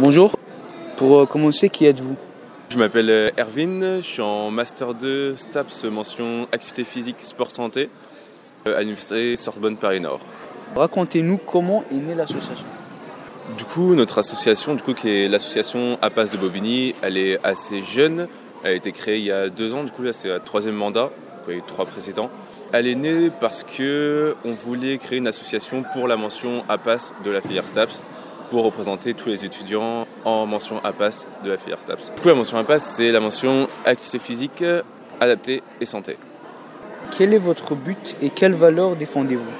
Bonjour. Pour euh, commencer, qui êtes-vous? Je m'appelle euh, Erwin, je suis en Master 2 STAPS mention activité physique sport santé euh, à l'université Sorbonne Paris Nord. Racontez-nous comment est née l'association. Du coup, notre association, du coup, qui est l'association APAS de Bobigny, elle est assez jeune. Elle a été créée il y a deux ans, du coup là c'est le troisième mandat, il y a eu trois précédents. Elle est née parce que on voulait créer une association pour la mention APAS de la filière STAPS pour représenter tous les étudiants en mention APAS de la filière STAPS. Du coup, la mention APAS, c'est la mention activité physique, adaptée et santé. Quel est votre but et quelles valeurs défendez-vous?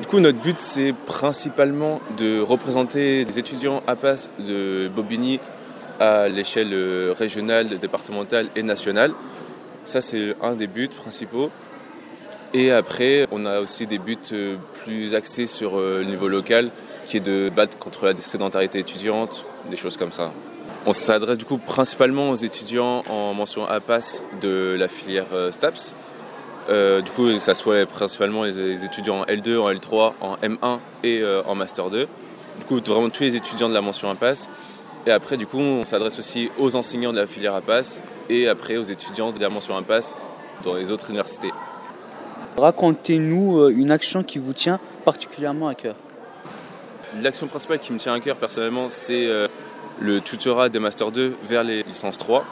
Du coup, notre but, c'est principalement de représenter les étudiants APAS de Bobigny à l'échelle régionale, départementale et nationale. Ça, c'est un des buts principaux. Et après, on a aussi des buts euh, plus axés sur euh, le niveau local, qui est de battre contre la sédentarité étudiante, des choses comme ça. On s'adresse du coup principalement aux étudiants en mention APAS de la filière euh, STAPS. du coup, ça soit principalement les étudiants en L2, en L3, en M1 et en Master 2. Du coup, vraiment tous les étudiants de la mention APAS. Et après, du coup, on s'adresse aussi aux enseignants de la filière APAS et après aux étudiants de la mention APAS dans les autres universités. Racontez-nous euh, une action qui vous tient particulièrement à cœur. L'action principale qui me tient à cœur personnellement, c'est euh, le tutorat des Master 2 vers les licences 3.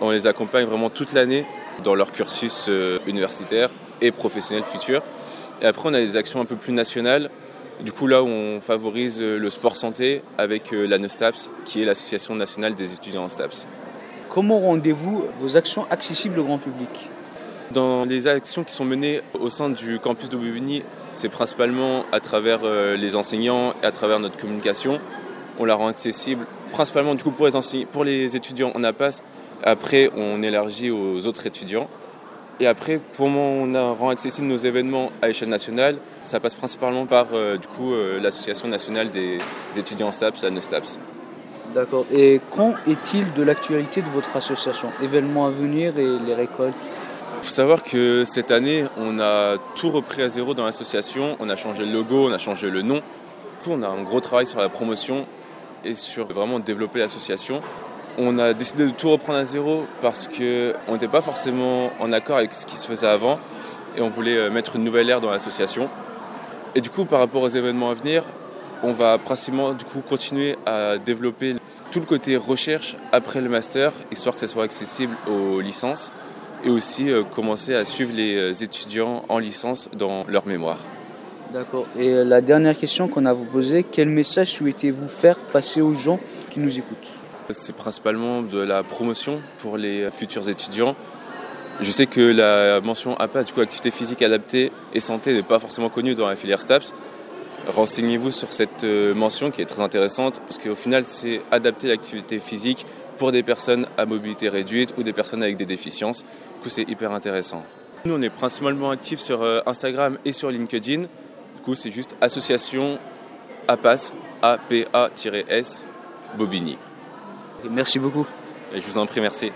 On les accompagne vraiment toute l'année dans leur cursus euh, universitaire et professionnel futur. Et après, on a des actions un peu plus nationales. Du coup, là on favorise le sport santé avec la NESTAPS, qui est l'Association nationale des étudiants en STAPS. Comment rendez-vous vos actions accessibles au grand public? Dans les actions qui sont menées au sein du campus de Bobigny, c'est principalement à travers euh, les enseignants et à travers notre communication. On la rend accessible principalement du coup pour les, pour les étudiants on APAS. Après, on élargit aux autres étudiants. Et après, comment on rend accessible nos événements à l'échelle nationale Ça passe principalement par euh, euh, l'association nationale des, étudiants STAPS, la NESTAPS. D'accord. Et quand est-il de l'actualité de votre association? Événements à venir et les récoltes? Il faut savoir que cette année, on a tout repris à zéro dans l'association. On a changé le logo, on a changé le nom. Du coup, on a un gros travail sur la promotion et sur vraiment développer l'association. On a décidé de tout reprendre à zéro parce qu'on n'était pas forcément en accord avec ce qui se faisait avant et on voulait euh, mettre une nouvelle ère dans l'association. Et du coup, par rapport aux événements à venir, on va principalement du coup continuer à développer tout le côté recherche après le master, histoire que ça soit accessible aux licences et aussi euh, commencer à suivre les euh, étudiants en licence dans leur mémoire. D'accord. Et euh, la dernière question qu'on a vous posée, quel message souhaitez-vous faire passer aux gens qui nous écoutent? C'est principalement de la promotion pour les futurs étudiants. Je sais que la mention APA, du coup activité physique adaptée et santé, n'est pas forcément connue dans la filière STAPS. Renseignez-vous sur cette mention qui est très intéressante parce qu'au final, c'est adapter l'activité physique pour des personnes à mobilité réduite ou des personnes avec des déficiences. Du coup, c'est hyper intéressant. Nous, on est principalement actifs sur euh, Instagram et sur LinkedIn. Du coup, c'est juste association APAS, A-P-A-S, Bobigny. Merci beaucoup. Et je vous en prie, merci.